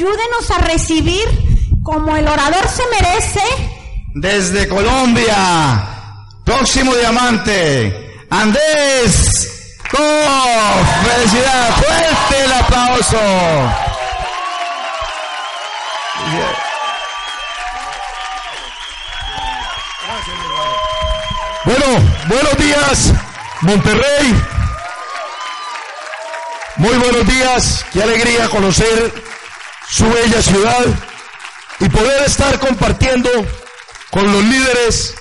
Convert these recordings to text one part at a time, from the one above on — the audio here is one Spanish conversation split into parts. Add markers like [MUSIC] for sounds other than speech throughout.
Ayúdenos a recibir como el orador se merece. Desde Colombia, próximo diamante, Andrés Koff. Felicidades, fuerte el aplauso. Bueno, buenos días, Monterrey. Muy buenos días, qué alegría conocer su bella ciudad y poder estar compartiendo con los líderes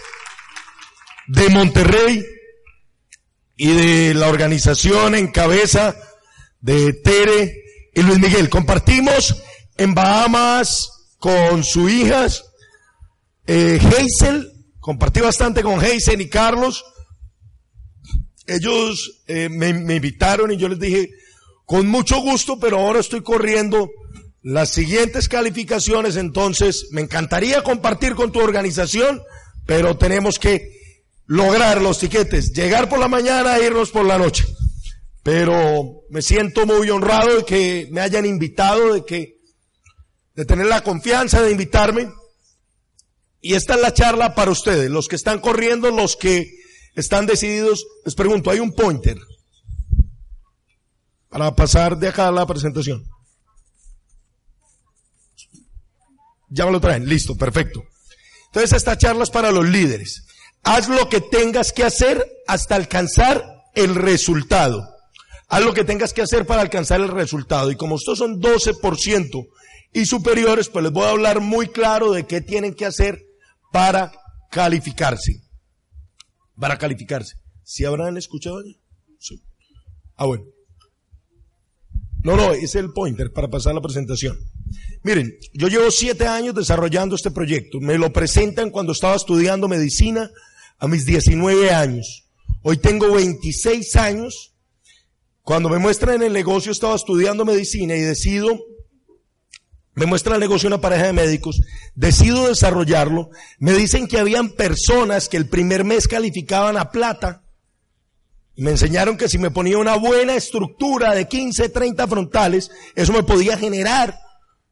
de Monterrey y de la organización en cabeza de Tere y Luis Miguel. Compartimos en Bahamas con su hija eh, Hazel, compartí bastante con Hazel y Carlos. Ellos eh, me, me invitaron y yo les dije, con mucho gusto, pero ahora estoy corriendo las siguientes calificaciones, entonces me encantaría compartir con tu organización, pero tenemos que lograr los tiquetes, llegar por la mañana e irnos por la noche. Pero me siento muy honrado de que me hayan invitado, de que, de tener la confianza de invitarme. Y esta es la charla para ustedes, los que están corriendo, los que están decididos. Les pregunto, ¿hay un pointer? Para pasar de acá a la presentación. Ya me lo traen, listo, perfecto. Entonces esta charla es para los líderes. Haz lo que tengas que hacer hasta alcanzar el resultado. Haz lo que tengas que hacer para alcanzar el resultado. Y como estos son 12% y superiores, pues les voy a hablar muy claro de qué tienen que hacer para calificarse. Para calificarse. ¿Sí habrán escuchado? Sí. Ah, bueno. No, no, es el pointer para pasar la presentación. Miren, yo llevo siete años desarrollando este proyecto. Me lo presentan cuando estaba estudiando medicina a mis 19 años. Hoy tengo 26 años. Cuando me muestran en el negocio estaba estudiando medicina y decido, me muestra el negocio una pareja de médicos, decido desarrollarlo. Me dicen que habían personas que el primer mes calificaban a plata me enseñaron que si me ponía una buena estructura de 15, 30 frontales, eso me podía generar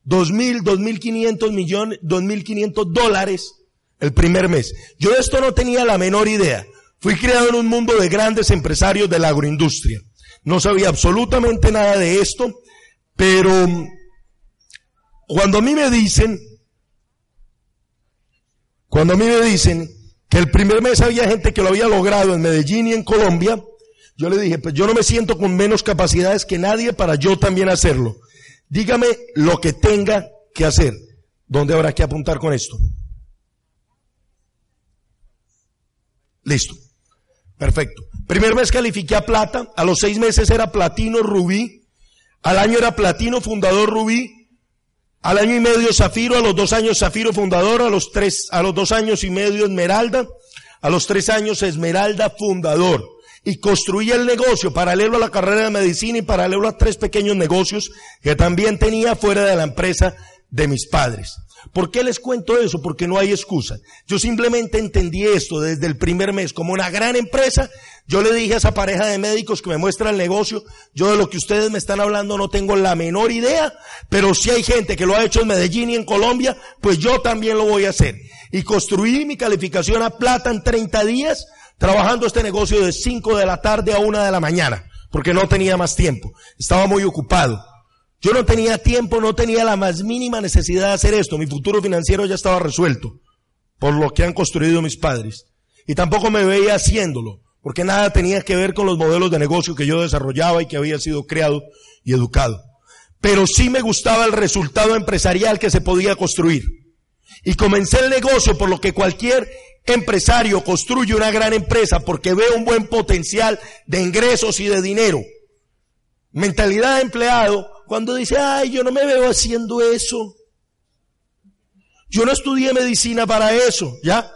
2.000, 2.500 millones, 2.500 dólares el primer mes. Yo de esto no tenía la menor idea. Fui criado en un mundo de grandes empresarios de la agroindustria. No sabía absolutamente nada de esto, pero cuando a mí me dicen, cuando a mí me dicen que el primer mes había gente que lo había logrado en Medellín y en Colombia, yo le dije, pues yo no me siento con menos capacidades que nadie para yo también hacerlo. Dígame lo que tenga que hacer. ¿Dónde habrá que apuntar con esto? Listo. Perfecto. Primer mes califiqué a plata, a los seis meses era platino rubí, al año era platino fundador rubí, al año y medio zafiro, a los dos años zafiro fundador, a los tres, a los dos años y medio esmeralda, a los tres años esmeralda fundador y construía el negocio paralelo a la carrera de medicina y paralelo a tres pequeños negocios que también tenía fuera de la empresa de mis padres. ¿Por qué les cuento eso? Porque no hay excusa. Yo simplemente entendí esto desde el primer mes como una gran empresa. Yo le dije a esa pareja de médicos que me muestra el negocio, yo de lo que ustedes me están hablando no tengo la menor idea, pero si hay gente que lo ha hecho en Medellín y en Colombia, pues yo también lo voy a hacer. Y construí mi calificación a plata en 30 días trabajando este negocio de 5 de la tarde a 1 de la mañana, porque no tenía más tiempo. Estaba muy ocupado. Yo no tenía tiempo, no tenía la más mínima necesidad de hacer esto. Mi futuro financiero ya estaba resuelto por lo que han construido mis padres. Y tampoco me veía haciéndolo, porque nada tenía que ver con los modelos de negocio que yo desarrollaba y que había sido creado y educado. Pero sí me gustaba el resultado empresarial que se podía construir. Y comencé el negocio por lo que cualquier empresario construye una gran empresa porque ve un buen potencial de ingresos y de dinero. Mentalidad de empleado cuando dice, ay, yo no me veo haciendo eso. Yo no estudié medicina para eso, ¿ya?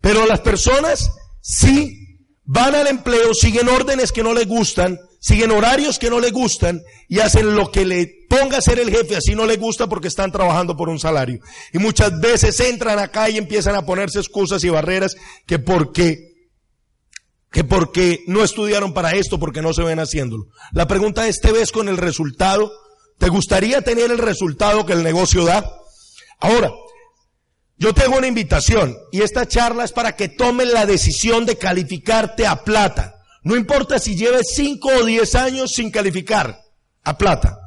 Pero las personas sí van al empleo, siguen órdenes que no les gustan, siguen horarios que no les gustan y hacen lo que le ponga a ser el jefe, así no le gusta porque están trabajando por un salario. Y muchas veces entran acá y empiezan a ponerse excusas y barreras que porque, que porque no estudiaron para esto, porque no se ven haciéndolo. La pregunta es, ¿te ves con el resultado ¿Te gustaría tener el resultado que el negocio da? Ahora, yo tengo una invitación y esta charla es para que tomen la decisión de calificarte a plata. No importa si lleves 5 o 10 años sin calificar a plata.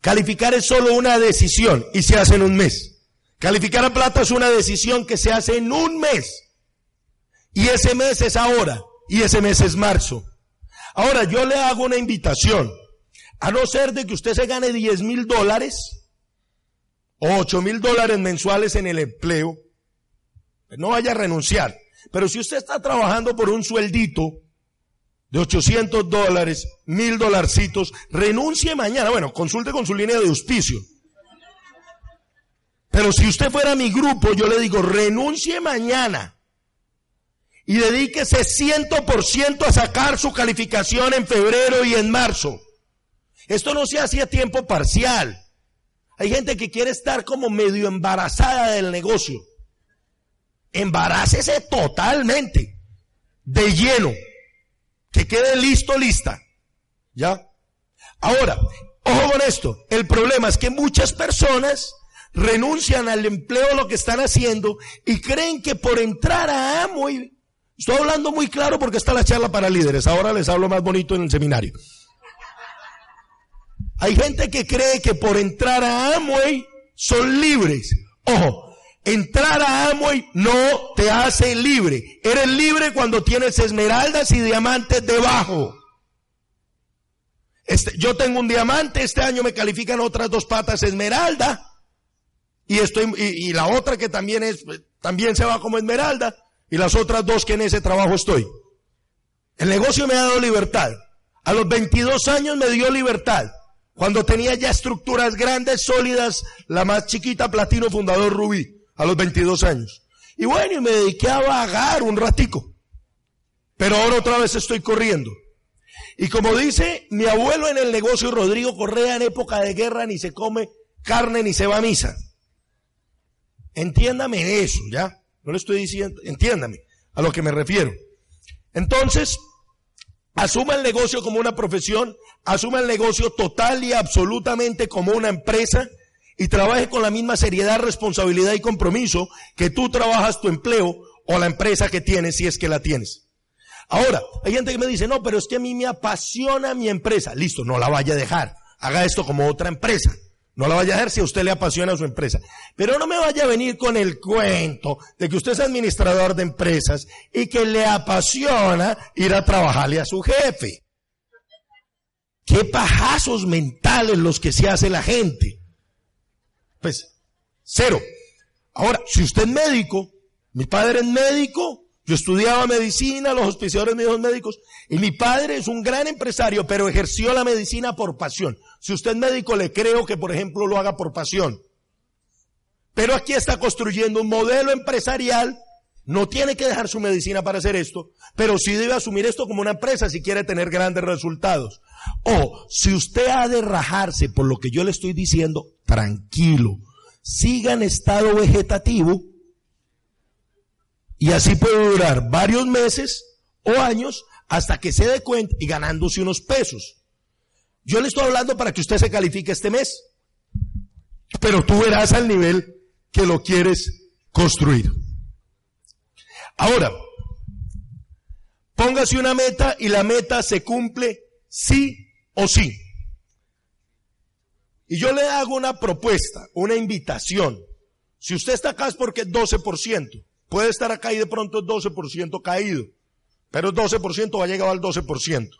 Calificar es solo una decisión y se hace en un mes. Calificar a plata es una decisión que se hace en un mes. Y ese mes es ahora. Y ese mes es marzo. Ahora, yo le hago una invitación. A no ser de que usted se gane 10 mil dólares o 8 mil dólares mensuales en el empleo, pues no vaya a renunciar. Pero si usted está trabajando por un sueldito de 800 dólares, mil dolarcitos, renuncie mañana. Bueno, consulte con su línea de auspicio. Pero si usted fuera mi grupo, yo le digo, renuncie mañana y dedíquese 100% a sacar su calificación en febrero y en marzo. Esto no se hace a tiempo parcial. Hay gente que quiere estar como medio embarazada del negocio. Embarácese totalmente, de lleno que quede listo, lista. ¿Ya? Ahora, ojo con esto, el problema es que muchas personas renuncian al empleo lo que están haciendo y creen que por entrar a Amway, estoy hablando muy claro porque está la charla para líderes, ahora les hablo más bonito en el seminario. Hay gente que cree que por entrar a Amway son libres. Ojo, Entrar a Amway no te hace libre. Eres libre cuando tienes esmeraldas y diamantes debajo. Este, yo tengo un diamante, este año me califican otras dos patas esmeralda. Y estoy, y, y la otra que también es, también se va como esmeralda. Y las otras dos que en ese trabajo estoy. El negocio me ha dado libertad. A los 22 años me dio libertad. Cuando tenía ya estructuras grandes, sólidas, la más chiquita, Platino Fundador Rubí a los 22 años. Y bueno, y me dediqué a vagar un ratico. Pero ahora otra vez estoy corriendo. Y como dice mi abuelo en el negocio Rodrigo Correa, en época de guerra ni se come carne ni se va a misa. Entiéndame eso, ¿ya? No le estoy diciendo, entiéndame a lo que me refiero. Entonces, asuma el negocio como una profesión, asuma el negocio total y absolutamente como una empresa y trabaje con la misma seriedad, responsabilidad y compromiso que tú trabajas tu empleo o la empresa que tienes si es que la tienes. Ahora, hay gente que me dice, no, pero es que a mí me apasiona mi empresa. Listo, no la vaya a dejar. Haga esto como otra empresa. No la vaya a dejar si a usted le apasiona su empresa. Pero no me vaya a venir con el cuento de que usted es administrador de empresas y que le apasiona ir a trabajarle a su jefe. Qué pajazos mentales los que se hace la gente. Pues, cero. Ahora, si usted es médico, mi padre es médico, yo estudiaba medicina, los auspiciadores míos médicos, y mi padre es un gran empresario, pero ejerció la medicina por pasión. Si usted es médico, le creo que, por ejemplo, lo haga por pasión. Pero aquí está construyendo un modelo empresarial, no tiene que dejar su medicina para hacer esto, pero sí debe asumir esto como una empresa si quiere tener grandes resultados. O si usted ha de rajarse por lo que yo le estoy diciendo, tranquilo, siga en estado vegetativo y así puede durar varios meses o años hasta que se dé cuenta y ganándose unos pesos. Yo le estoy hablando para que usted se califique este mes, pero tú verás al nivel que lo quieres construir. Ahora, póngase una meta y la meta se cumple sí o sí. Y yo le hago una propuesta, una invitación. Si usted está acá es porque es 12%. Puede estar acá y de pronto es 12% caído. Pero el 12% va a llegar al 12%.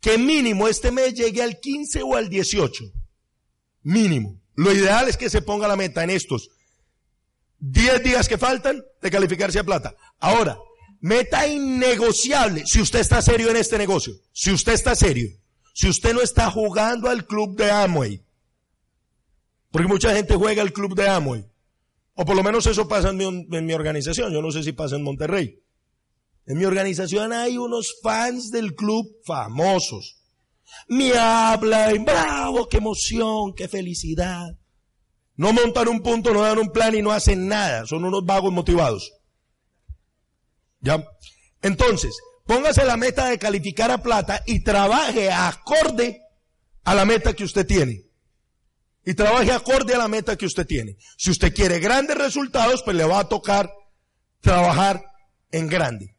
Que mínimo este mes llegue al 15 o al 18. Mínimo. Lo ideal es que se ponga la meta en estos 10 días que faltan de calificarse a plata. Ahora, Meta innegociable si usted está serio en este negocio. Si usted está serio. Si usted no está jugando al club de Amway. Porque mucha gente juega al club de Amway. O por lo menos eso pasa en mi, en mi organización. Yo no sé si pasa en Monterrey. En mi organización hay unos fans del club famosos. Me hablan, bravo, qué emoción, qué felicidad. No montan un punto, no dan un plan y no hacen nada. Son unos vagos motivados. ¿Ya? Entonces, póngase la meta de calificar a plata y trabaje acorde a la meta que usted tiene. Y trabaje acorde a la meta que usted tiene. Si usted quiere grandes resultados, pues le va a tocar trabajar en grande.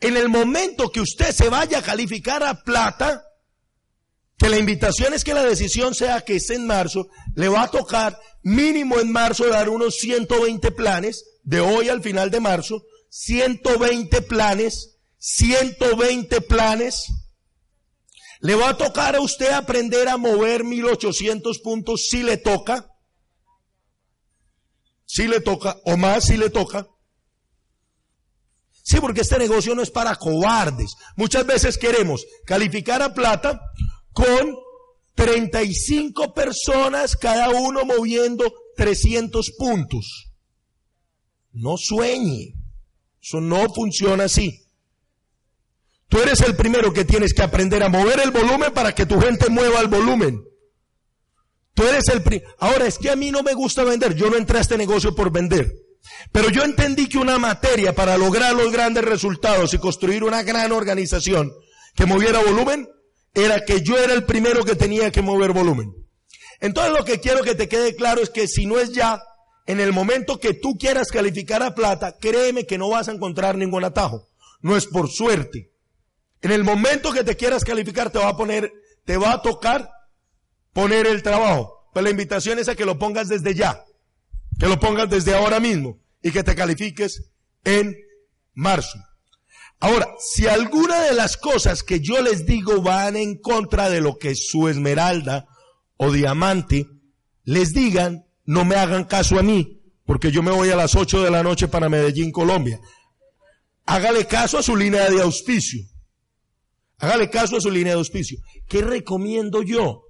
En el momento que usted se vaya a calificar a plata, que la invitación es que la decisión sea que es en marzo, le va a tocar mínimo en marzo dar unos 120 planes, de hoy al final de marzo, 120 planes, 120 planes. Le va a tocar a usted aprender a mover 1800 puntos si le toca, si le toca, o más si le toca. Sí, porque este negocio no es para cobardes. Muchas veces queremos calificar a plata con 35 personas, cada uno moviendo 300 puntos. No sueñe. Eso no funciona así. Tú eres el primero que tienes que aprender a mover el volumen para que tu gente mueva el volumen. Tú eres el primero. Ahora, es que a mí no me gusta vender. Yo no entré a este negocio por vender. Pero yo entendí que una materia para lograr los grandes resultados y construir una gran organización que moviera volumen era que yo era el primero que tenía que mover volumen. Entonces lo que quiero que te quede claro es que si no es ya, en el momento que tú quieras calificar a plata, créeme que no vas a encontrar ningún atajo. No es por suerte. En el momento que te quieras calificar te va a poner, te va a tocar poner el trabajo. Pues la invitación es a que lo pongas desde ya. Que lo pongas desde ahora mismo y que te califiques en marzo. Ahora, si alguna de las cosas que yo les digo van en contra de lo que su esmeralda o diamante les digan, no me hagan caso a mí, porque yo me voy a las 8 de la noche para Medellín, Colombia. Hágale caso a su línea de auspicio. Hágale caso a su línea de auspicio. ¿Qué recomiendo yo?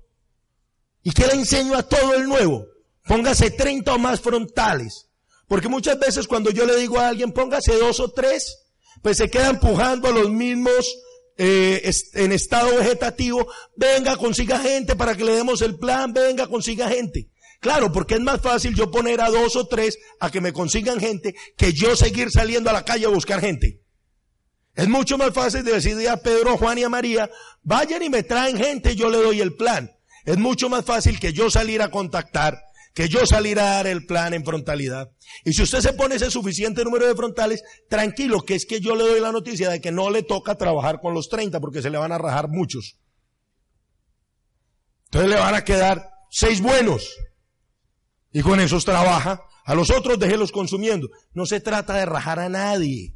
¿Y qué le enseño a todo el nuevo? Póngase 30 o más frontales. Porque muchas veces cuando yo le digo a alguien, póngase dos o tres, pues se queda empujando a los mismos eh, en estado vegetativo, venga, consiga gente para que le demos el plan, venga, consiga gente. Claro, porque es más fácil yo poner a dos o tres a que me consigan gente que yo seguir saliendo a la calle a buscar gente. Es mucho más fácil de decirle a Pedro, Juan y a María, vayan y me traen gente, yo le doy el plan. Es mucho más fácil que yo salir a contactar que yo salir a dar el plan en frontalidad. Y si usted se pone ese suficiente número de frontales, tranquilo, que es que yo le doy la noticia de que no le toca trabajar con los 30 porque se le van a rajar muchos. Entonces le van a quedar seis buenos. Y con esos trabaja. A los otros déjelos consumiendo. No se trata de rajar a nadie.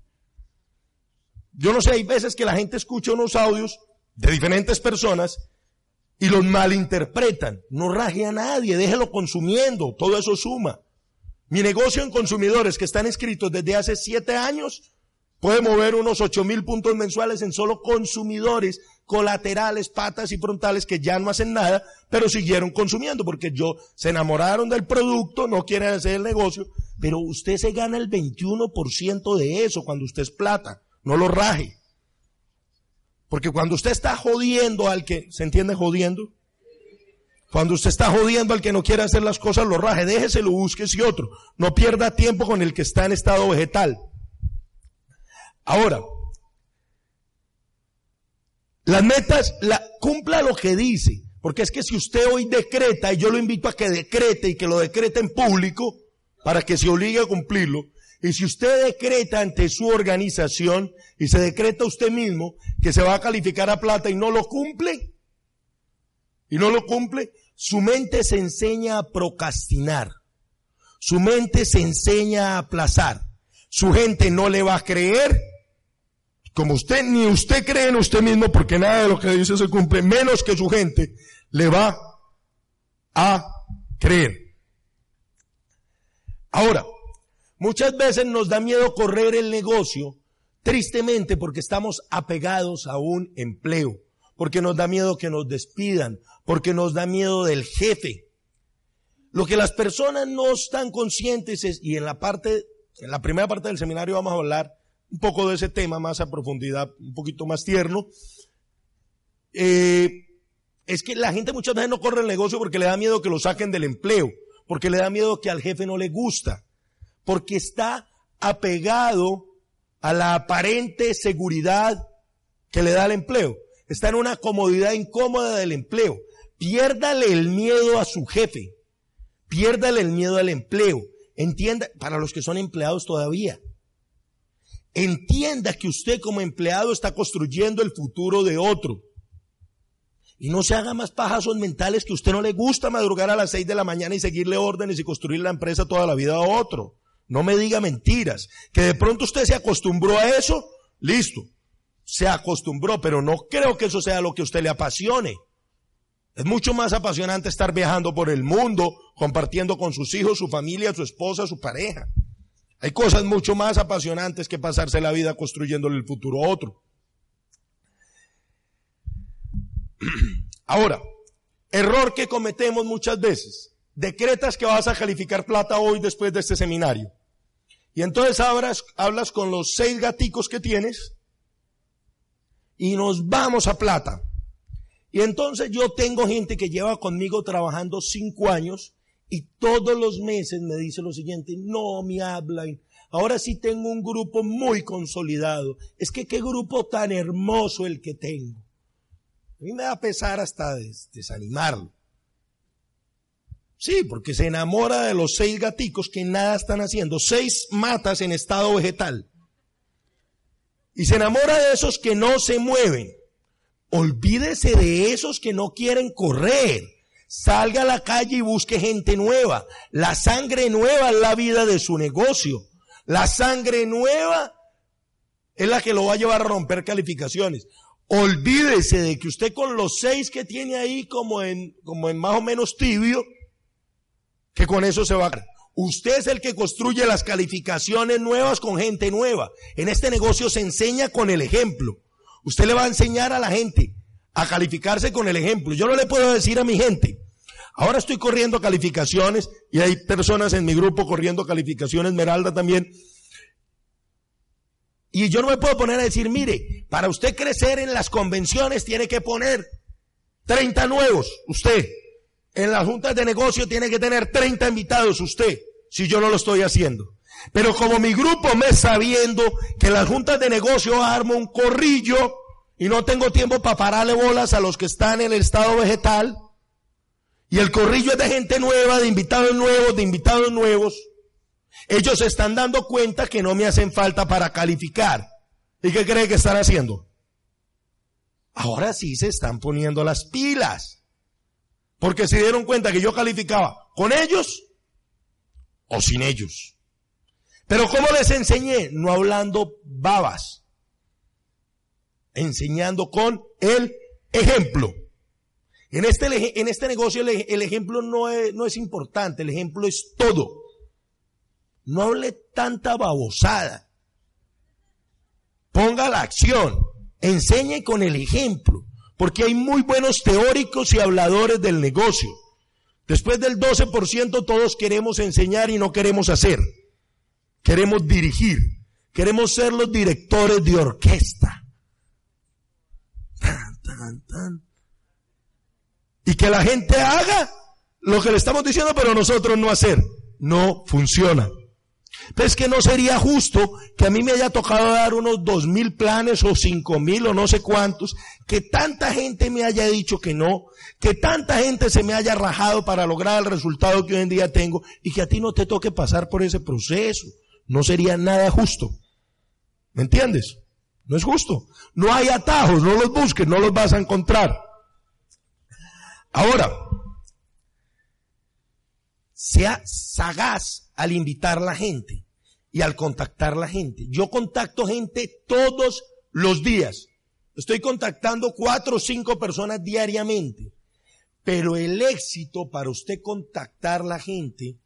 Yo no sé, hay veces que la gente escucha unos audios de diferentes personas y los malinterpretan. No raje a nadie, déjelo consumiendo, todo eso suma. Mi negocio en consumidores que están inscritos desde hace siete años puede mover unos ocho mil puntos mensuales en solo consumidores colaterales, patas y frontales que ya no hacen nada, pero siguieron consumiendo porque yo se enamoraron del producto, no quieren hacer el negocio, pero usted se gana el 21% de eso cuando usted es plata, no lo raje. Porque cuando usted está jodiendo al que, ¿se entiende jodiendo? Cuando usted está jodiendo al que no quiere hacer las cosas, lo raje, déjeselo, búsquese otro. No pierda tiempo con el que está en estado vegetal. Ahora, las metas, la, cumpla lo que dice. Porque es que si usted hoy decreta, y yo lo invito a que decrete y que lo decrete en público, para que se obligue a cumplirlo, y si usted decreta ante su organización y se decreta usted mismo que se va a calificar a plata y no lo cumple, y no lo cumple, su mente se enseña a procrastinar. Su mente se enseña a aplazar. Su gente no le va a creer, como usted, ni usted cree en usted mismo, porque nada de lo que dice se cumple, menos que su gente le va a creer. Ahora, Muchas veces nos da miedo correr el negocio, tristemente porque estamos apegados a un empleo, porque nos da miedo que nos despidan, porque nos da miedo del jefe. Lo que las personas no están conscientes es, y en la parte, en la primera parte del seminario vamos a hablar un poco de ese tema más a profundidad, un poquito más tierno, eh, es que la gente muchas veces no corre el negocio porque le da miedo que lo saquen del empleo, porque le da miedo que al jefe no le gusta porque está apegado a la aparente seguridad que le da el empleo. Está en una comodidad incómoda del empleo. Piérdale el miedo a su jefe. Piérdale el miedo al empleo. Entienda, para los que son empleados todavía. Entienda que usted como empleado está construyendo el futuro de otro. Y no se haga más pajazos mentales que usted no le gusta madrugar a las seis de la mañana y seguirle órdenes y construir la empresa toda la vida a otro. No me diga mentiras. Que de pronto usted se acostumbró a eso, listo. Se acostumbró, pero no creo que eso sea lo que a usted le apasione. Es mucho más apasionante estar viajando por el mundo, compartiendo con sus hijos, su familia, su esposa, su pareja. Hay cosas mucho más apasionantes que pasarse la vida construyéndole el futuro a otro. [CLEARS THROAT] Ahora, error que cometemos muchas veces. Decretas que vas a calificar plata hoy después de este seminario. Y entonces hablas, hablas con los seis gaticos que tienes y nos vamos a plata. Y entonces yo tengo gente que lleva conmigo trabajando cinco años y todos los meses me dice lo siguiente, no me hablan. Ahora sí tengo un grupo muy consolidado. Es que qué grupo tan hermoso el que tengo. A mí me da pesar hasta desanimarlo. Sí, porque se enamora de los seis gaticos que nada están haciendo, seis matas en estado vegetal. Y se enamora de esos que no se mueven. Olvídese de esos que no quieren correr. Salga a la calle y busque gente nueva. La sangre nueva es la vida de su negocio. La sangre nueva es la que lo va a llevar a romper calificaciones. Olvídese de que usted con los seis que tiene ahí como en, como en más o menos tibio, que con eso se va a... Usted es el que construye las calificaciones nuevas con gente nueva. En este negocio se enseña con el ejemplo. Usted le va a enseñar a la gente a calificarse con el ejemplo. Yo no le puedo decir a mi gente, ahora estoy corriendo calificaciones y hay personas en mi grupo corriendo calificaciones, Meralda también, y yo no me puedo poner a decir, mire, para usted crecer en las convenciones tiene que poner 30 nuevos, usted. En las juntas de negocio tiene que tener 30 invitados, usted, si yo no lo estoy haciendo. Pero como mi grupo me está viendo que las juntas de negocio armo un corrillo y no tengo tiempo para pararle bolas a los que están en el estado vegetal, y el corrillo es de gente nueva, de invitados nuevos, de invitados nuevos, ellos se están dando cuenta que no me hacen falta para calificar. ¿Y qué cree que están haciendo? Ahora sí se están poniendo las pilas. Porque se dieron cuenta que yo calificaba con ellos o sin ellos. Pero ¿cómo les enseñé? No hablando babas. Enseñando con el ejemplo. En este, en este negocio el, ejemplo no es, no es importante, el ejemplo es todo. No hable tanta babosada. Ponga la acción. Enseñe con el ejemplo. Porque hay muy buenos teóricos y habladores del negocio. Después del 12% todos queremos enseñar y no queremos hacer. Queremos dirigir. Queremos ser los directores de orquesta. Y que la gente haga lo que le estamos diciendo, pero nosotros no hacer. No funciona. Pero es que no sería justo que a mí me haya tocado dar unos dos mil planes o cinco mil o no sé cuántos, que tanta gente me haya dicho que no, que tanta gente se me haya rajado para lograr el resultado que hoy en día tengo y que a ti no te toque pasar por ese proceso. No sería nada justo. ¿Me entiendes? No es justo. No hay atajos, no los busques, no los vas a encontrar. Ahora, sea sagaz al invitar a la gente y al contactar la gente. Yo contacto gente todos los días. Estoy contactando cuatro o cinco personas diariamente. Pero el éxito para usted contactar a la gente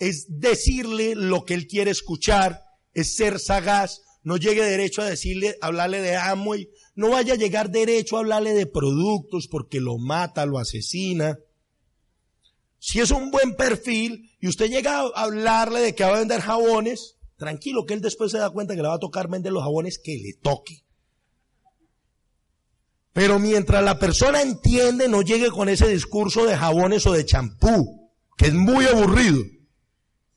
es decirle lo que él quiere escuchar, es ser sagaz, no llegue derecho a decirle, hablarle de Amway, no vaya a llegar derecho a hablarle de productos porque lo mata, lo asesina. Si es un buen perfil y usted llega a hablarle de que va a vender jabones, tranquilo que él después se da cuenta que le va a tocar vender los jabones que le toque. Pero mientras la persona entiende, no llegue con ese discurso de jabones o de champú, que es muy aburrido.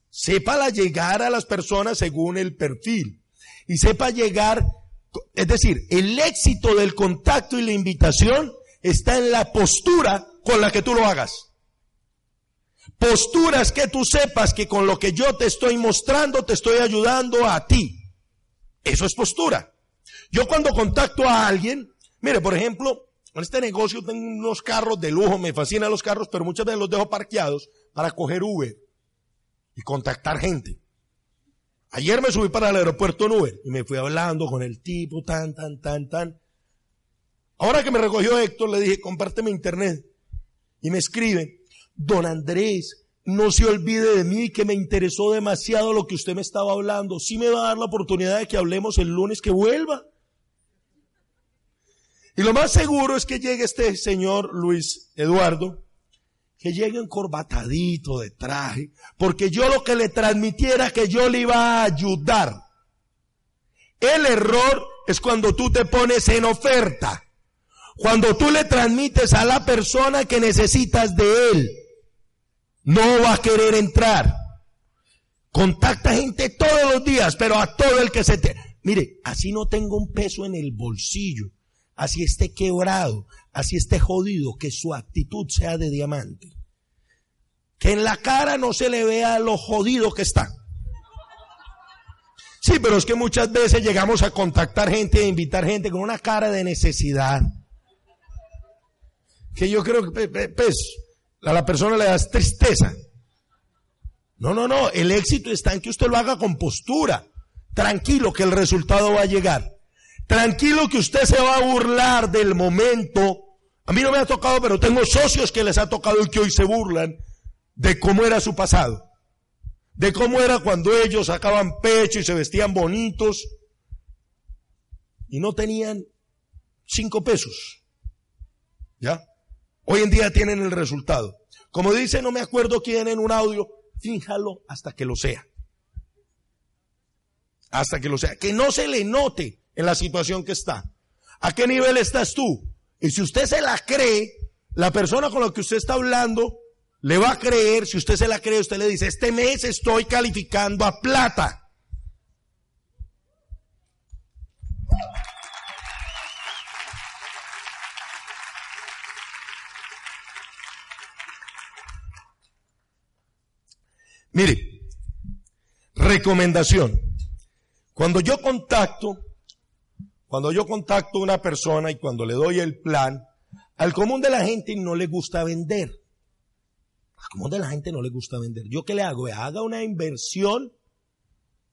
Sepa llegar a las personas según el perfil. Y sepa llegar, es decir, el éxito del contacto y la invitación está en la postura con la que tú lo hagas. Postura es que tú sepas que con lo que yo te estoy mostrando te estoy ayudando a ti. Eso es postura. Yo cuando contacto a alguien, mire, por ejemplo, en este negocio tengo unos carros de lujo, me fascinan los carros, pero muchas veces los dejo parqueados para coger Uber y contactar gente. Ayer me subí para el aeropuerto en Uber y me fui hablando con el tipo, tan, tan, tan, tan. Ahora que me recogió Héctor, le dije, compárteme internet. Y me escribe, don Andrés, no se olvide de mí que me interesó demasiado lo que usted me estaba hablando. Sí me va a dar la oportunidad de que hablemos el lunes que vuelva. Y lo más seguro es que llegue este señor Luis Eduardo, que llegue encorbatadito de traje, porque yo lo que le transmitiera que yo le iba a ayudar. El error es cuando tú te pones en oferta, cuando tú le transmites a la persona que necesitas de él, no va a querer entrar. Contacta gente todos los días, pero a todo el que se te... Mire, así no tengo un peso en el bolsillo así esté quebrado, así esté jodido, que su actitud sea de diamante. Que en la cara no se le vea lo jodido que está. Sí, pero es que muchas veces llegamos a contactar gente e invitar gente con una cara de necesidad. Que yo creo que, pues, a la persona le das tristeza. No, no, no, el éxito está en que usted lo haga con postura. Tranquilo que el resultado va a llegar. Tranquilo que usted se va a burlar del momento. A mí no me ha tocado, pero tengo socios que les ha tocado y que hoy se burlan de cómo era su pasado. De cómo era cuando ellos sacaban pecho y se vestían bonitos y no tenían cinco pesos. ¿Ya? Hoy en día tienen el resultado. Como dice, no me acuerdo quién en un audio, fíjalo hasta que lo sea. Hasta que lo sea. Que no se le note en la situación que está. ¿A qué nivel estás tú? Y si usted se la cree, la persona con la que usted está hablando le va a creer, si usted se la cree, usted le dice, este mes estoy calificando a plata. Mire, recomendación. Cuando yo contacto cuando yo contacto a una persona y cuando le doy el plan, al común de la gente no le gusta vender. Al común de la gente no le gusta vender. ¿Yo qué le hago? Haga una inversión.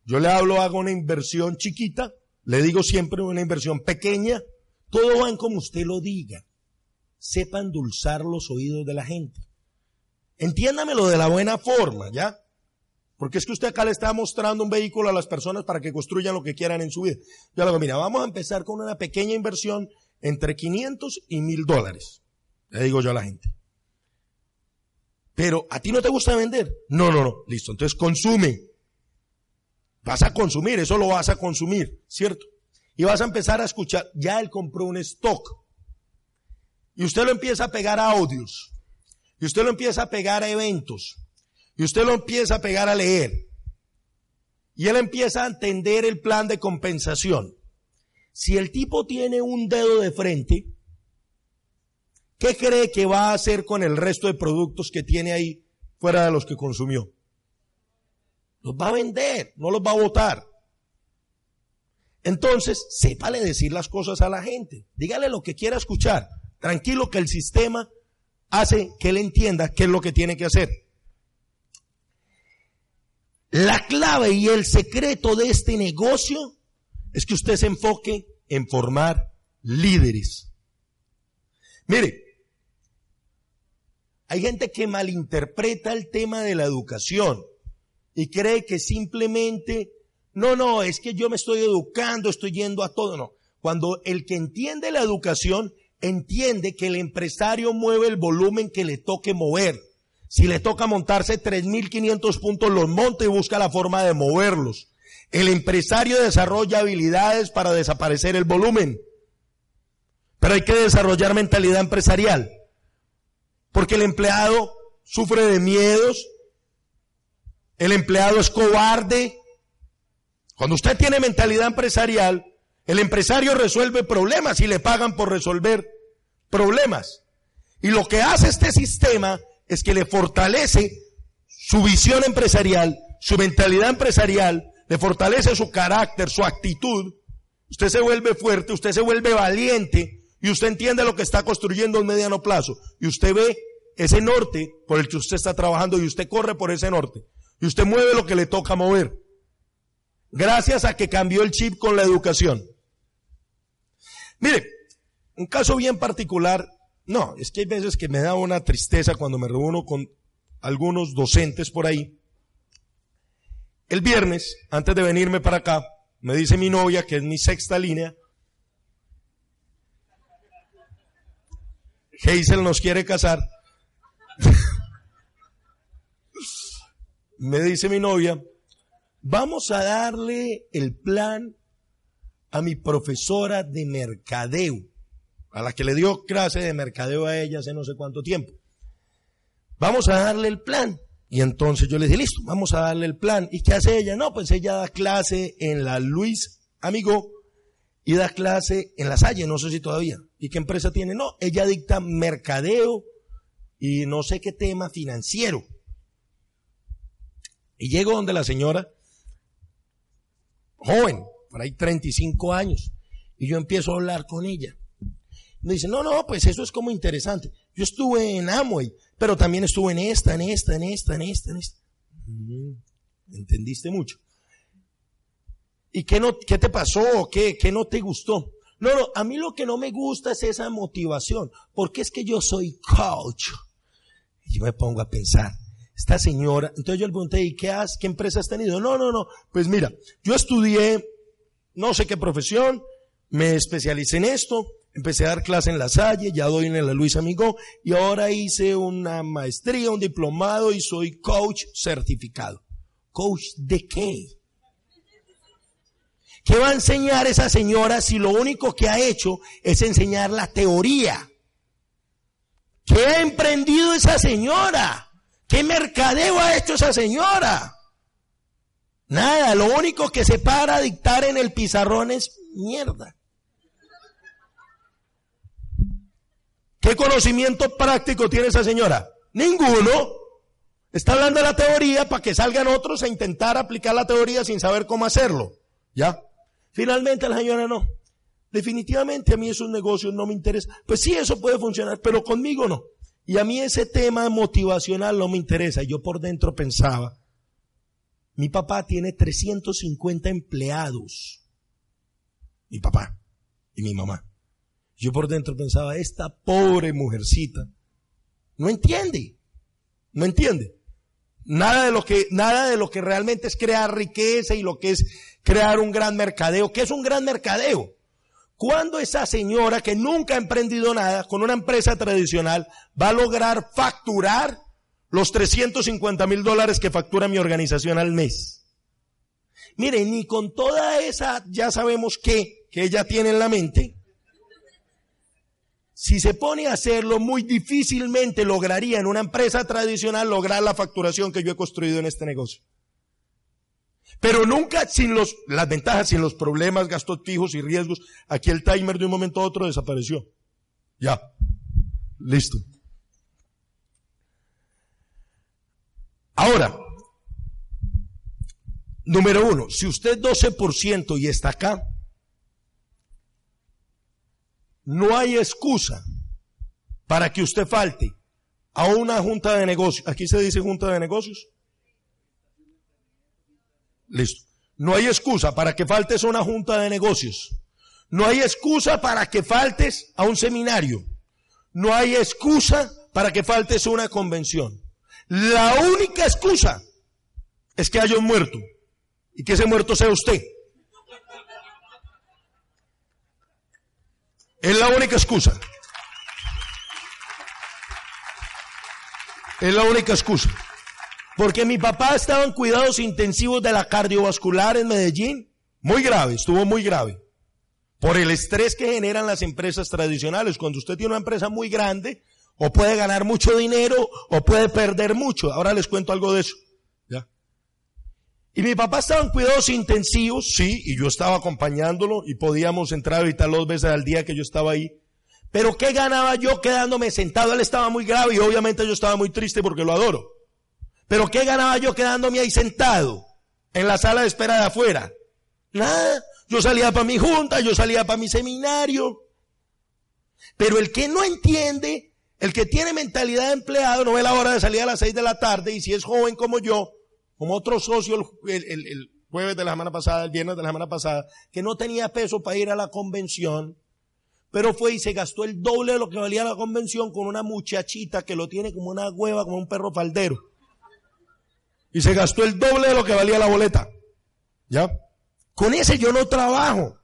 Yo le hablo, hago una inversión chiquita. Le digo siempre una inversión pequeña. Todo va en como usted lo diga. Sepa endulzar los oídos de la gente. Entiéndamelo de la buena forma, ¿ya? Porque es que usted acá le está mostrando un vehículo a las personas para que construyan lo que quieran en su vida. Yo le digo, mira, vamos a empezar con una pequeña inversión entre 500 y 1000 dólares. Le digo yo a la gente. Pero a ti no te gusta vender. No, no, no. Listo. Entonces consume. Vas a consumir, eso lo vas a consumir, ¿cierto? Y vas a empezar a escuchar. Ya él compró un stock. Y usted lo empieza a pegar a audios. Y usted lo empieza a pegar a eventos. Y usted lo empieza a pegar a leer. Y él empieza a entender el plan de compensación. Si el tipo tiene un dedo de frente, ¿qué cree que va a hacer con el resto de productos que tiene ahí fuera de los que consumió? Los va a vender, no los va a votar. Entonces, sépale decir las cosas a la gente. Dígale lo que quiera escuchar. Tranquilo que el sistema hace que él entienda qué es lo que tiene que hacer. La clave y el secreto de este negocio es que usted se enfoque en formar líderes. Mire, hay gente que malinterpreta el tema de la educación y cree que simplemente, no, no, es que yo me estoy educando, estoy yendo a todo, no. Cuando el que entiende la educación entiende que el empresario mueve el volumen que le toque mover. Si le toca montarse 3.500 puntos, los monta y busca la forma de moverlos. El empresario desarrolla habilidades para desaparecer el volumen. Pero hay que desarrollar mentalidad empresarial. Porque el empleado sufre de miedos. El empleado es cobarde. Cuando usted tiene mentalidad empresarial, el empresario resuelve problemas y le pagan por resolver problemas. Y lo que hace este sistema es que le fortalece su visión empresarial, su mentalidad empresarial, le fortalece su carácter, su actitud. Usted se vuelve fuerte, usted se vuelve valiente y usted entiende lo que está construyendo a mediano plazo. Y usted ve ese norte por el que usted está trabajando y usted corre por ese norte. Y usted mueve lo que le toca mover. Gracias a que cambió el chip con la educación. Mire, un caso bien particular, no, es que hay veces que me da una tristeza cuando me reúno con algunos docentes por ahí. El viernes, antes de venirme para acá, me dice mi novia, que es mi sexta línea, Hazel nos quiere casar. [LAUGHS] me dice mi novia, vamos a darle el plan a mi profesora de mercadeo, a la que le dio clase de mercadeo a ella hace no sé cuánto tiempo. Vamos a darle el plan. Y entonces yo le dije, listo, vamos a darle el plan. ¿Y qué hace ella? No, pues ella da clase en la Luis Amigo y da clase en la Salle, no sé si todavía. ¿Y qué empresa tiene? No, ella dicta mercadeo y no sé qué tema financiero. Y llego donde la señora, joven, por ahí 35 años, y yo empiezo a hablar con ella. Me dice, no, no, pues eso es como interesante. Yo estuve en Amway, pero también estuve en esta, en esta, en esta, en esta, en esta. Mm, entendiste mucho. ¿Y qué, no, qué te pasó? ¿Qué, ¿Qué no te gustó? No, no, a mí lo que no me gusta es esa motivación, porque es que yo soy coach. Y yo me pongo a pensar, esta señora, entonces yo le pregunté, ¿y qué has, qué empresa has tenido? No, no, no, pues mira, yo estudié no sé qué profesión, me especialicé en esto, empecé a dar clase en la Salle, ya doy en la Luis Amigo, y ahora hice una maestría, un diplomado y soy coach certificado. ¿Coach de qué? ¿Qué va a enseñar esa señora si lo único que ha hecho es enseñar la teoría? ¿Qué ha emprendido esa señora? ¿Qué mercadeo ha hecho esa señora? Nada, lo único que se para a dictar en el pizarrón es mierda. ¿Qué conocimiento práctico tiene esa señora? Ninguno. Está hablando de la teoría para que salgan otros a intentar aplicar la teoría sin saber cómo hacerlo. ¿Ya? Finalmente la señora no. Definitivamente a mí esos negocios no me interesan. Pues sí, eso puede funcionar, pero conmigo no. Y a mí ese tema motivacional no me interesa. Yo por dentro pensaba, mi papá tiene 350 empleados. Mi papá y mi mamá. Yo por dentro pensaba, esta pobre mujercita no entiende, no entiende. Nada de lo que, nada de lo que realmente es crear riqueza y lo que es crear un gran mercadeo. ¿Qué es un gran mercadeo? Cuando esa señora que nunca ha emprendido nada con una empresa tradicional va a lograr facturar los 350 mil dólares que factura mi organización al mes. Mire, ni con toda esa, ya sabemos qué, que ella tiene en la mente, si se pone a hacerlo, muy difícilmente lograría en una empresa tradicional lograr la facturación que yo he construido en este negocio. Pero nunca sin las ventajas, sin los problemas, gastos fijos y riesgos, aquí el timer de un momento a otro desapareció. Ya. Listo. Ahora, número uno, si usted 12% y está acá, no hay excusa para que usted falte a una junta de negocios. Aquí se dice junta de negocios. Listo. No hay excusa para que faltes a una junta de negocios. No hay excusa para que faltes a un seminario. No hay excusa para que faltes a una convención. La única excusa es que haya un muerto y que ese muerto sea usted. Es la única excusa. Es la única excusa. Porque mi papá estaba en cuidados intensivos de la cardiovascular en Medellín. Muy grave, estuvo muy grave. Por el estrés que generan las empresas tradicionales. Cuando usted tiene una empresa muy grande, o puede ganar mucho dinero o puede perder mucho. Ahora les cuento algo de eso. Y mi papá estaba en cuidados intensivos, sí, y yo estaba acompañándolo y podíamos entrar ahorita dos veces al día que yo estaba ahí. Pero ¿qué ganaba yo quedándome sentado? Él estaba muy grave y obviamente yo estaba muy triste porque lo adoro. Pero ¿qué ganaba yo quedándome ahí sentado en la sala de espera de afuera? Nada. Yo salía para mi junta, yo salía para mi seminario. Pero el que no entiende, el que tiene mentalidad de empleado, no ve la hora de salir a las seis de la tarde y si es joven como yo, como otro socio el, el jueves de la semana pasada, el viernes de la semana pasada, que no tenía peso para ir a la convención, pero fue y se gastó el doble de lo que valía la convención con una muchachita que lo tiene como una hueva, como un perro faldero. Y se gastó el doble de lo que valía la boleta. ¿Ya? Con ese yo no trabajo.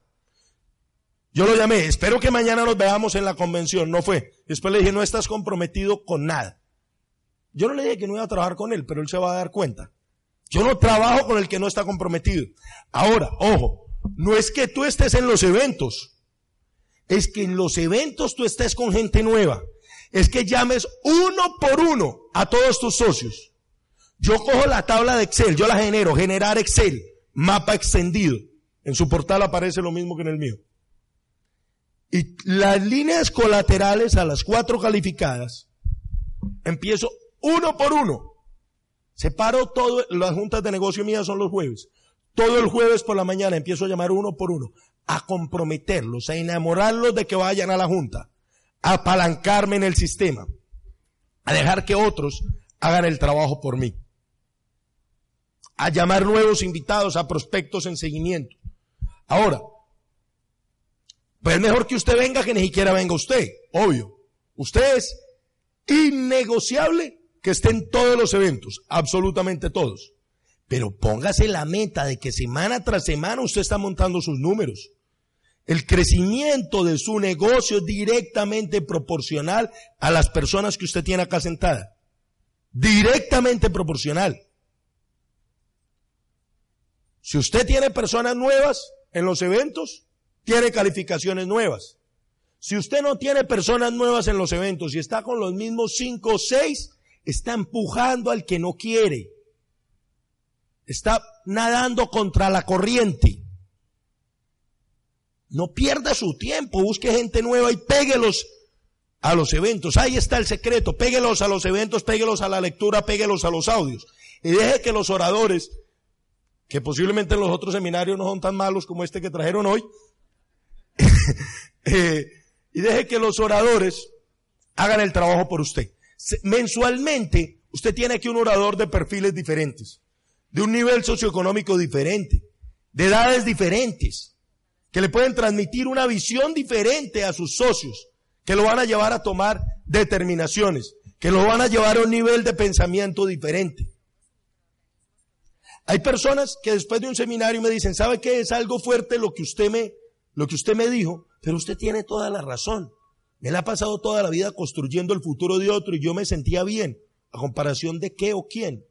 Yo lo llamé, espero que mañana nos veamos en la convención. No fue. Después le dije, no estás comprometido con nada. Yo no le dije que no iba a trabajar con él, pero él se va a dar cuenta. Yo no trabajo con el que no está comprometido. Ahora, ojo, no es que tú estés en los eventos es que en los eventos tú estés con gente nueva. Es que llames uno por uno a todos tus socios. Yo cojo la tabla de Excel, yo la genero, generar Excel, mapa extendido. En su portal aparece lo mismo que en el mío. Y las líneas colaterales a las cuatro calificadas, empiezo uno por uno. Separo todo, las juntas de negocio mías son los jueves. Todo el jueves por la mañana empiezo a llamar uno por uno a comprometerlos, a enamorarlos de que vayan a la junta, a apalancarme en el sistema, a dejar que otros hagan el trabajo por mí, a llamar nuevos invitados, a prospectos en seguimiento. Ahora, pues es mejor que usted venga que ni siquiera venga usted, obvio. Usted es innegociable que esté en todos los eventos, absolutamente todos. Pero póngase la meta de que semana tras semana usted está montando sus números. El crecimiento de su negocio es directamente proporcional a las personas que usted tiene acá sentada. Directamente proporcional. Si usted tiene personas nuevas en los eventos, tiene calificaciones nuevas. Si usted no tiene personas nuevas en los eventos y está con los mismos cinco o seis, está empujando al que no quiere. Está nadando contra la corriente. No pierda su tiempo, busque gente nueva y péguelos a los eventos. Ahí está el secreto. Péguelos a los eventos, péguelos a la lectura, péguelos a los audios. Y deje que los oradores, que posiblemente en los otros seminarios no son tan malos como este que trajeron hoy, [LAUGHS] eh, y deje que los oradores hagan el trabajo por usted. Mensualmente, usted tiene aquí un orador de perfiles diferentes, de un nivel socioeconómico diferente, de edades diferentes que le pueden transmitir una visión diferente a sus socios, que lo van a llevar a tomar determinaciones, que lo van a llevar a un nivel de pensamiento diferente. Hay personas que después de un seminario me dicen, ¿sabe qué? Es algo fuerte lo que usted me, lo que usted me dijo, pero usted tiene toda la razón. Él ha pasado toda la vida construyendo el futuro de otro y yo me sentía bien. ¿A comparación de qué o quién?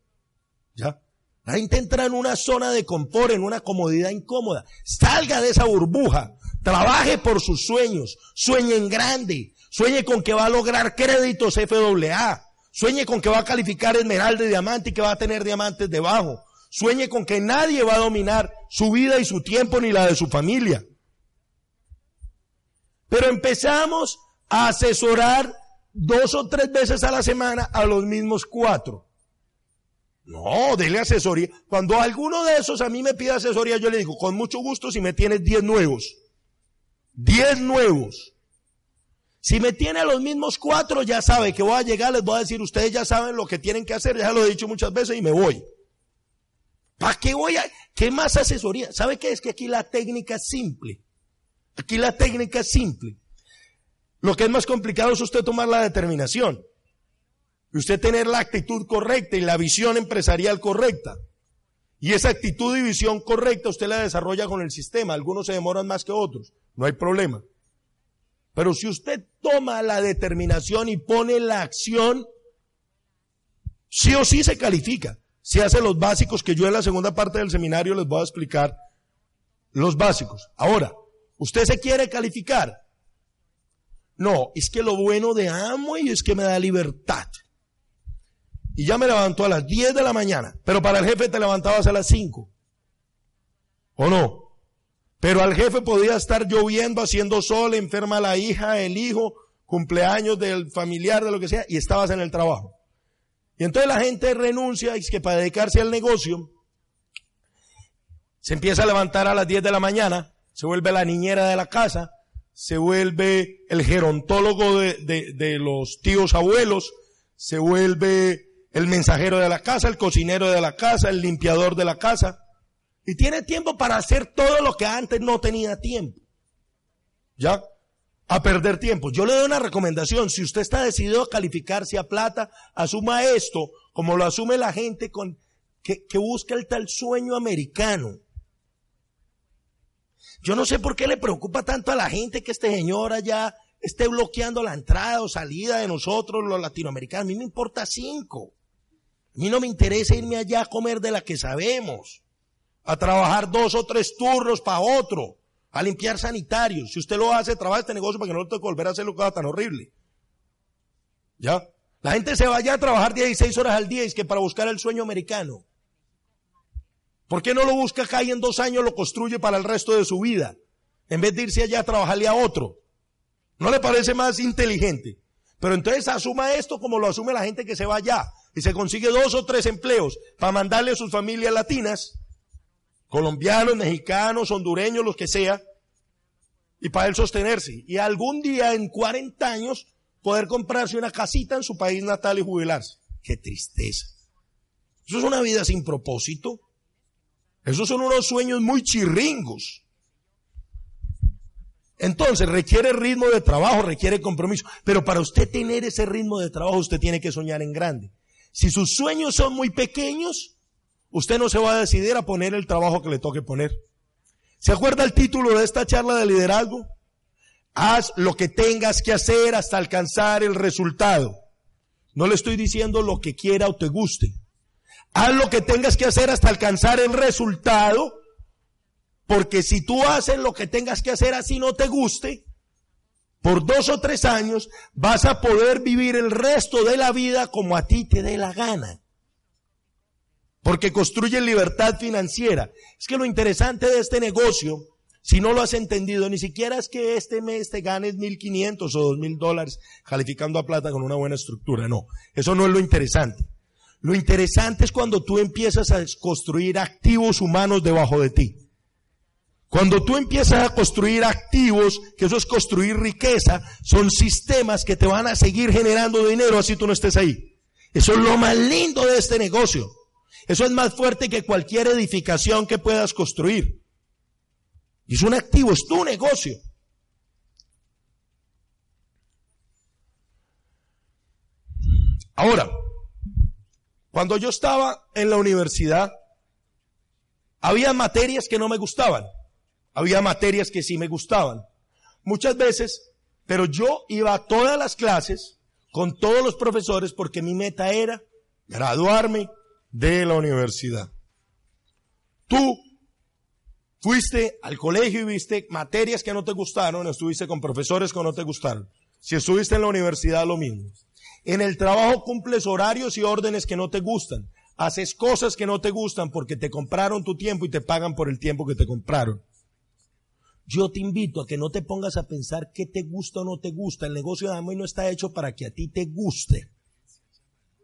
¿Ya? La gente entra en una zona de confort, en una comodidad incómoda. Salga de esa burbuja. Trabaje por sus sueños. Sueñe en grande. Sueñe con que va a lograr créditos FAA. Sueñe con que va a calificar esmeralda y diamante y que va a tener diamantes debajo. Sueñe con que nadie va a dominar su vida y su tiempo ni la de su familia. Pero empezamos asesorar dos o tres veces a la semana a los mismos cuatro. No, dele asesoría. Cuando alguno de esos a mí me pide asesoría, yo le digo, con mucho gusto si me tienes 10 nuevos. 10 nuevos. Si me tiene a los mismos cuatro, ya sabe que voy a llegar, les voy a decir, ustedes ya saben lo que tienen que hacer, ya lo he dicho muchas veces y me voy. ¿Para qué voy a, qué más asesoría? ¿Sabe qué es? Que aquí la técnica es simple. Aquí la técnica es simple. Lo que es más complicado es usted tomar la determinación. Y usted tener la actitud correcta y la visión empresarial correcta. Y esa actitud y visión correcta usted la desarrolla con el sistema. Algunos se demoran más que otros. No hay problema. Pero si usted toma la determinación y pone la acción, sí o sí se califica. Si hace los básicos que yo en la segunda parte del seminario les voy a explicar los básicos. Ahora, ¿usted se quiere calificar? No, es que lo bueno de amo y es que me da libertad y ya me levantó a las 10 de la mañana, pero para el jefe te levantabas a las 5. ¿O no? Pero al jefe podía estar lloviendo, haciendo sol, enferma la hija, el hijo, cumpleaños del familiar, de lo que sea, y estabas en el trabajo. Y entonces la gente renuncia y es que para dedicarse al negocio, se empieza a levantar a las 10 de la mañana, se vuelve la niñera de la casa, se vuelve el gerontólogo de, de los tíos abuelos, se vuelve el mensajero de la casa, el cocinero de la casa, el limpiador de la casa. Y tiene tiempo para hacer todo lo que antes no tenía tiempo. ¿Ya? A perder tiempo. Yo le doy una recomendación. Si usted está decidido a calificarse a plata, asuma esto como lo asume la gente con, que, que busca el tal sueño americano. Yo no sé por qué le preocupa tanto a la gente que este señor allá esté bloqueando la entrada o salida de nosotros los latinoamericanos. A mí me importa cinco. A mí no me interesa irme allá a comer de la que sabemos, a trabajar dos o tres turnos para otro, a limpiar sanitarios. Si usted lo hace, trabaja este negocio para que no lo tenga que volver a hacer lo que tan horrible. ¿Ya? La gente se vaya a trabajar 16 horas al día y es que para buscar el sueño americano. ¿Por qué no lo busca acá y en dos años lo construye para el resto de su vida? En vez de irse allá a trabajarle a otro. ¿No le parece más inteligente? Pero entonces asuma esto como lo asume la gente que se va allá y se consigue dos o tres empleos para mandarle a sus familias latinas, colombianos, mexicanos, hondureños, los que sea, y para él sostenerse. Y algún día, en 40 años, poder comprarse una casita en su país natal y jubilarse. Qué tristeza. Eso es una vida sin propósito. Esos son unos sueños muy chirringos. Entonces requiere ritmo de trabajo, requiere compromiso. Pero para usted tener ese ritmo de trabajo, usted tiene que soñar en grande. Si sus sueños son muy pequeños, usted no se va a decidir a poner el trabajo que le toque poner. ¿Se acuerda el título de esta charla de liderazgo? Haz lo que tengas que hacer hasta alcanzar el resultado. No le estoy diciendo lo que quiera o te guste. Haz lo que tengas que hacer hasta alcanzar el resultado, porque si tú haces lo que tengas que hacer así no te guste, por dos o tres años vas a poder vivir el resto de la vida como a ti te dé la gana. Porque construye libertad financiera. Es que lo interesante de este negocio, si no lo has entendido, ni siquiera es que este mes te ganes 1.500 o 2.000 dólares calificando a plata con una buena estructura. No, eso no es lo interesante. Lo interesante es cuando tú empiezas a construir activos humanos debajo de ti. Cuando tú empiezas a construir activos, que eso es construir riqueza, son sistemas que te van a seguir generando dinero así tú no estés ahí. Eso es lo más lindo de este negocio. Eso es más fuerte que cualquier edificación que puedas construir. Es un activo, es tu negocio. Ahora, cuando yo estaba en la universidad, había materias que no me gustaban. Había materias que sí me gustaban. Muchas veces, pero yo iba a todas las clases con todos los profesores porque mi meta era graduarme de la universidad. Tú fuiste al colegio y viste materias que no te gustaron, estuviste con profesores que no te gustaron. Si estuviste en la universidad, lo mismo. En el trabajo cumples horarios y órdenes que no te gustan. Haces cosas que no te gustan porque te compraron tu tiempo y te pagan por el tiempo que te compraron. Yo te invito a que no te pongas a pensar qué te gusta o no te gusta. El negocio de Amway no está hecho para que a ti te guste.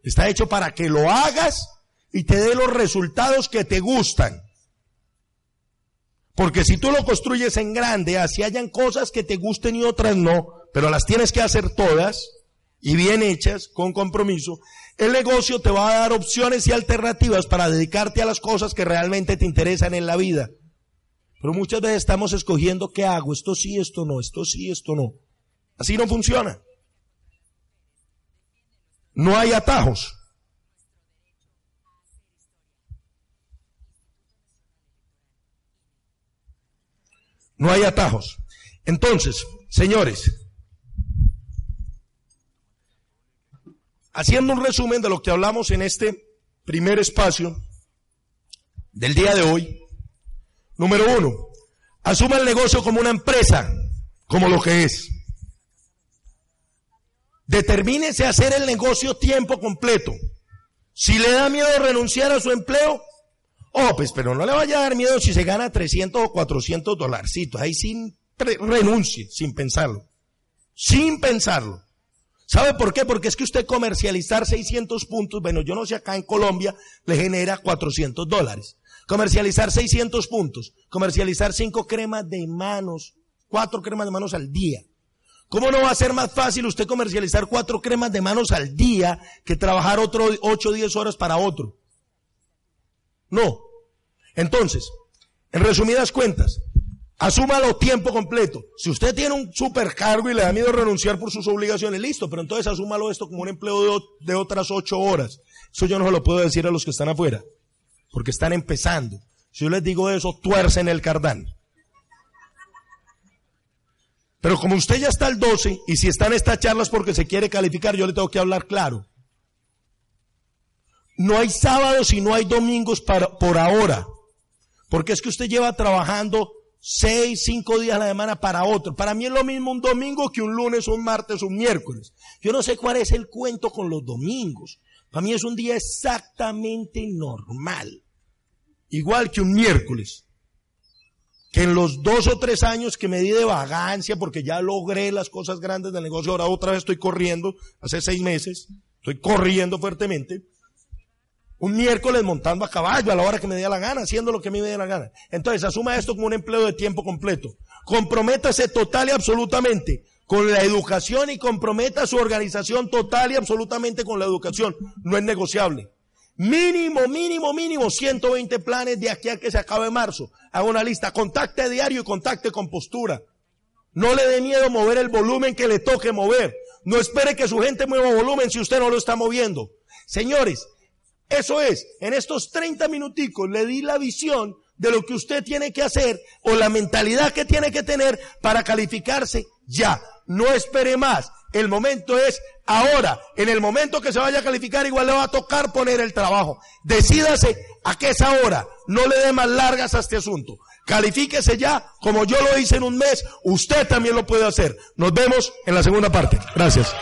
Está hecho para que lo hagas y te dé los resultados que te gustan. Porque si tú lo construyes en grande, así hayan cosas que te gusten y otras no, pero las tienes que hacer todas y bien hechas, con compromiso, el negocio te va a dar opciones y alternativas para dedicarte a las cosas que realmente te interesan en la vida. Pero muchas veces estamos escogiendo qué hago, esto sí, esto no, esto sí, esto no. Así no funciona. No hay atajos. No hay atajos. Entonces, señores, haciendo un resumen de lo que hablamos en este primer espacio del día de hoy, Número uno, asuma el negocio como una empresa, como lo que es. Determínese a hacer el negocio tiempo completo. Si le da miedo renunciar a su empleo, oh, pues, pero no le vaya a dar miedo si se gana 300 o 400 dolarcitos. Ahí sin renuncie, sin pensarlo. sin pensarlo. ¿Sabe por qué? Porque es que usted comercializar 600 puntos, bueno, yo no sé, acá en Colombia le genera 400 dólares. Comercializar 600 puntos, comercializar 5 cremas de manos, 4 cremas de manos al día. ¿Cómo no va a ser más fácil usted comercializar 4 cremas de manos al día que trabajar otro 8 o 10 horas para otro? No. Entonces, en resumidas cuentas, asúmalo tiempo completo. Si usted tiene un supercargo y le da miedo renunciar por sus obligaciones, listo, pero entonces asúmalo esto como un empleo de, otras ocho horas. Eso yo no se lo puedo decir a los que están afuera, porque están empezando. Si yo les digo eso, tuercen el cardán. Pero como usted ya está al 12 y si está en estas charlas porque se quiere calificar, yo le tengo que hablar claro. No hay sábados y no hay domingos para, por ahora. Porque es que usted lleva trabajando seis, cinco días a la semana para otro. Para mí es lo mismo un domingo que un lunes, un martes, un miércoles. Yo no sé cuál es el cuento con los domingos. Para mí es un día exactamente normal. Igual que un miércoles. Que en los dos o tres años que me di de vagancia, porque ya logré las cosas grandes del negocio, ahora otra vez estoy corriendo, hace seis meses, estoy corriendo fuertemente un miércoles montando a caballo a la hora que me dé la gana, haciendo lo que a mí me dé la gana. Entonces, asuma esto como un empleo de tiempo completo. Comprométase total y absolutamente con la educación y comprometa su organización total y absolutamente con la educación. No es negociable. Mínimo, mínimo, mínimo 120 planes de aquí a que se acabe marzo. Haga una lista. Contacte diario y contacte con postura. No le dé miedo mover el volumen que le toque mover. No espere que su gente mueva volumen si usted no lo está moviendo. Señores, eso es, en estos 30 minuticos le di la visión de lo que usted tiene que hacer o la mentalidad que tiene que tener para calificarse ya. No espere más. El momento es ahora. En el momento que se vaya a calificar, igual le va a tocar poner el trabajo. Decídase a qué es ahora. No le dé más largas a este asunto. Califíquese ya, como yo lo hice en un mes, usted también lo puede hacer. Nos vemos en la segunda parte. Gracias.